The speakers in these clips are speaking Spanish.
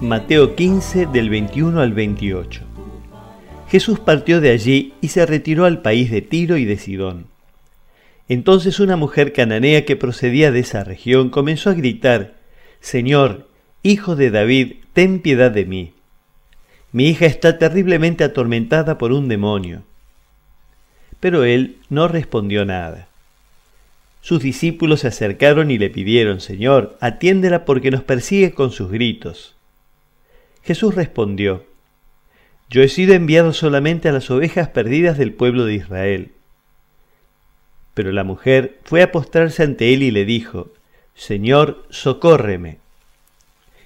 Mateo 15 del 21 al 28. Jesús partió de allí y se retiró al país de Tiro y de Sidón. Entonces una mujer cananea que procedía de esa región comenzó a gritar, Señor, hijo de David, ten piedad de mí. Mi hija está terriblemente atormentada por un demonio. Pero él no respondió nada. Sus discípulos se acercaron y le pidieron, Señor, atiéndela porque nos persigue con sus gritos. Jesús respondió, Yo he sido enviado solamente a las ovejas perdidas del pueblo de Israel. Pero la mujer fue a postrarse ante él y le dijo, Señor, socórreme.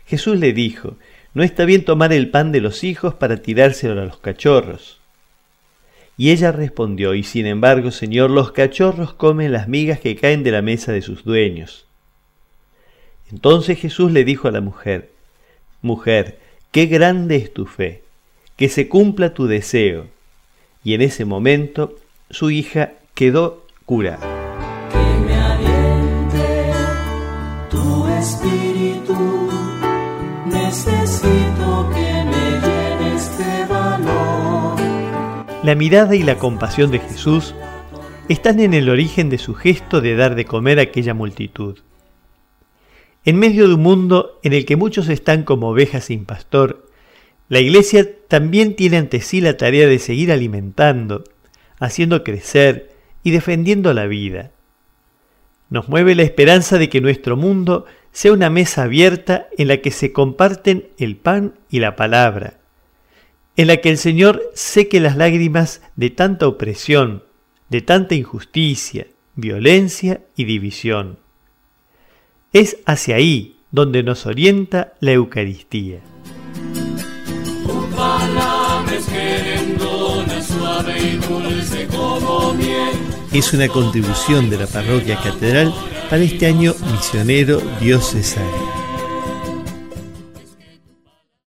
Jesús le dijo, No está bien tomar el pan de los hijos para tirárselo a los cachorros. Y ella respondió, Y sin embargo, Señor, los cachorros comen las migas que caen de la mesa de sus dueños. Entonces Jesús le dijo a la mujer, Mujer, qué grande es tu fe, que se cumpla tu deseo. Y en ese momento su hija quedó curada. Que me aliente tu espíritu, necesito que me llenes de valor. La mirada y la compasión de Jesús están en el origen de su gesto de dar de comer a aquella multitud. En medio de un mundo en el que muchos están como ovejas sin pastor, la Iglesia también tiene ante sí la tarea de seguir alimentando, haciendo crecer y defendiendo la vida. Nos mueve la esperanza de que nuestro mundo sea una mesa abierta en la que se comparten el pan y la palabra, en la que el Señor seque las lágrimas de tanta opresión, de tanta injusticia, violencia y división. Es hacia ahí donde nos orienta la Eucaristía. Es una contribución de la Parroquia Catedral para este año misionero diocesano.